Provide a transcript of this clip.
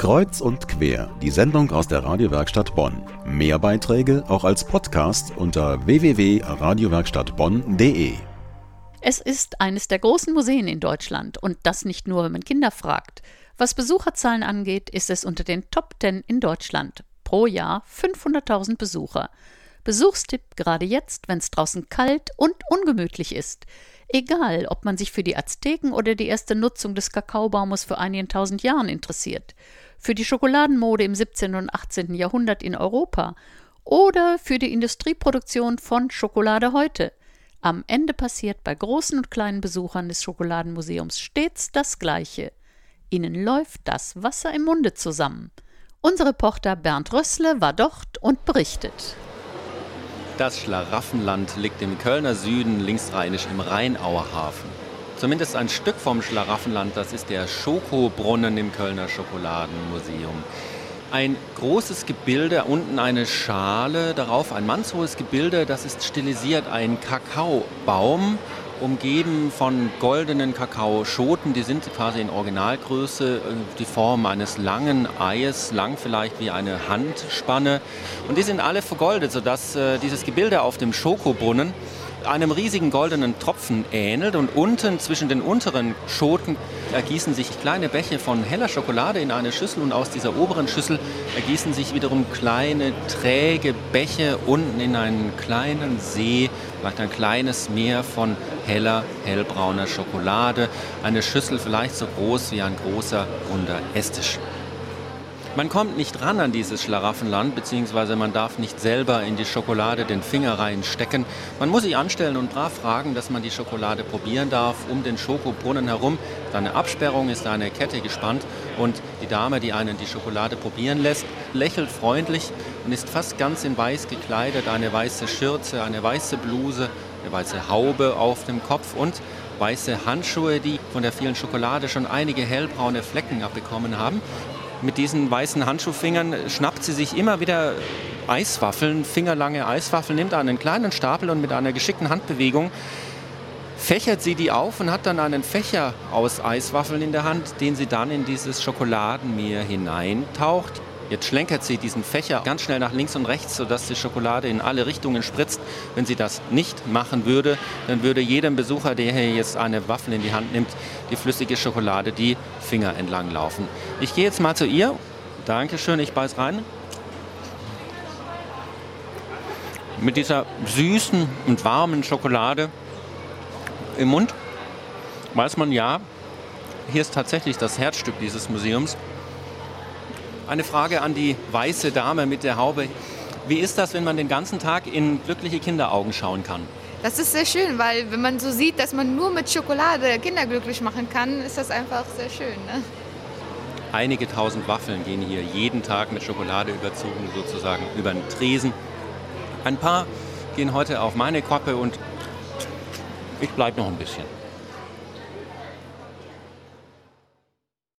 Kreuz und quer, die Sendung aus der Radiowerkstatt Bonn. Mehr Beiträge auch als Podcast unter www.radiowerkstattbonn.de. Es ist eines der großen Museen in Deutschland und das nicht nur, wenn man Kinder fragt. Was Besucherzahlen angeht, ist es unter den Top 10 in Deutschland. Pro Jahr 500.000 Besucher. Besuchstipp gerade jetzt, wenn es draußen kalt und ungemütlich ist. Egal, ob man sich für die Azteken oder die erste Nutzung des Kakaobaumes vor einigen tausend Jahren interessiert für die Schokoladenmode im 17. und 18. Jahrhundert in Europa oder für die Industrieproduktion von Schokolade heute. Am Ende passiert bei großen und kleinen Besuchern des Schokoladenmuseums stets das Gleiche. Ihnen läuft das Wasser im Munde zusammen. Unser Reporter Bernd Rössle war dort und berichtet. Das Schlaraffenland liegt im Kölner Süden linksrheinisch im Rheinauer Hafen zumindest ein Stück vom Schlaraffenland, das ist der Schokobrunnen im Kölner Schokoladenmuseum. Ein großes Gebilde, unten eine Schale, darauf ein mannshohes Gebilde, das ist stilisiert ein Kakaobaum, umgeben von goldenen Kakaoschoten, die sind quasi in Originalgröße, äh, die Form eines langen Eies, lang vielleicht wie eine Handspanne. Und die sind alle vergoldet, sodass äh, dieses Gebilde auf dem Schokobrunnen einem riesigen goldenen Tropfen ähnelt und unten zwischen den unteren Schoten ergießen sich kleine Bäche von heller Schokolade in eine Schüssel und aus dieser oberen Schüssel ergießen sich wiederum kleine träge Bäche unten in einen kleinen See, vielleicht ein kleines Meer von heller, hellbrauner Schokolade. Eine Schüssel vielleicht so groß wie ein großer runder Esstisch. Man kommt nicht ran an dieses Schlaraffenland, beziehungsweise man darf nicht selber in die Schokolade den Finger reinstecken. Man muss sich anstellen und brav fragen, dass man die Schokolade probieren darf. Um den Schokobrunnen herum ist eine Absperrung, ist eine Kette gespannt und die Dame, die einen die Schokolade probieren lässt, lächelt freundlich und ist fast ganz in weiß gekleidet. Eine weiße Schürze, eine weiße Bluse, eine weiße Haube auf dem Kopf und weiße Handschuhe, die von der vielen Schokolade schon einige hellbraune Flecken abbekommen haben mit diesen weißen Handschuhfingern schnappt sie sich immer wieder Eiswaffeln, fingerlange Eiswaffeln, nimmt einen kleinen Stapel und mit einer geschickten Handbewegung fächert sie die auf und hat dann einen Fächer aus Eiswaffeln in der Hand, den sie dann in dieses Schokoladenmeer hineintaucht. Jetzt schlenkert sie diesen Fächer ganz schnell nach links und rechts, sodass die Schokolade in alle Richtungen spritzt. Wenn sie das nicht machen würde, dann würde jedem Besucher, der hier jetzt eine Waffel in die Hand nimmt, die flüssige Schokolade die Finger entlang laufen. Ich gehe jetzt mal zu ihr. Dankeschön, ich beiß rein. Mit dieser süßen und warmen Schokolade im Mund weiß man ja, hier ist tatsächlich das Herzstück dieses Museums. Eine Frage an die weiße Dame mit der Haube. Wie ist das, wenn man den ganzen Tag in glückliche Kinderaugen schauen kann? Das ist sehr schön, weil wenn man so sieht, dass man nur mit Schokolade Kinder glücklich machen kann, ist das einfach sehr schön. Ne? Einige tausend Waffeln gehen hier jeden Tag mit Schokolade überzogen sozusagen über den Tresen. Ein paar gehen heute auf meine Koppe und ich bleibe noch ein bisschen.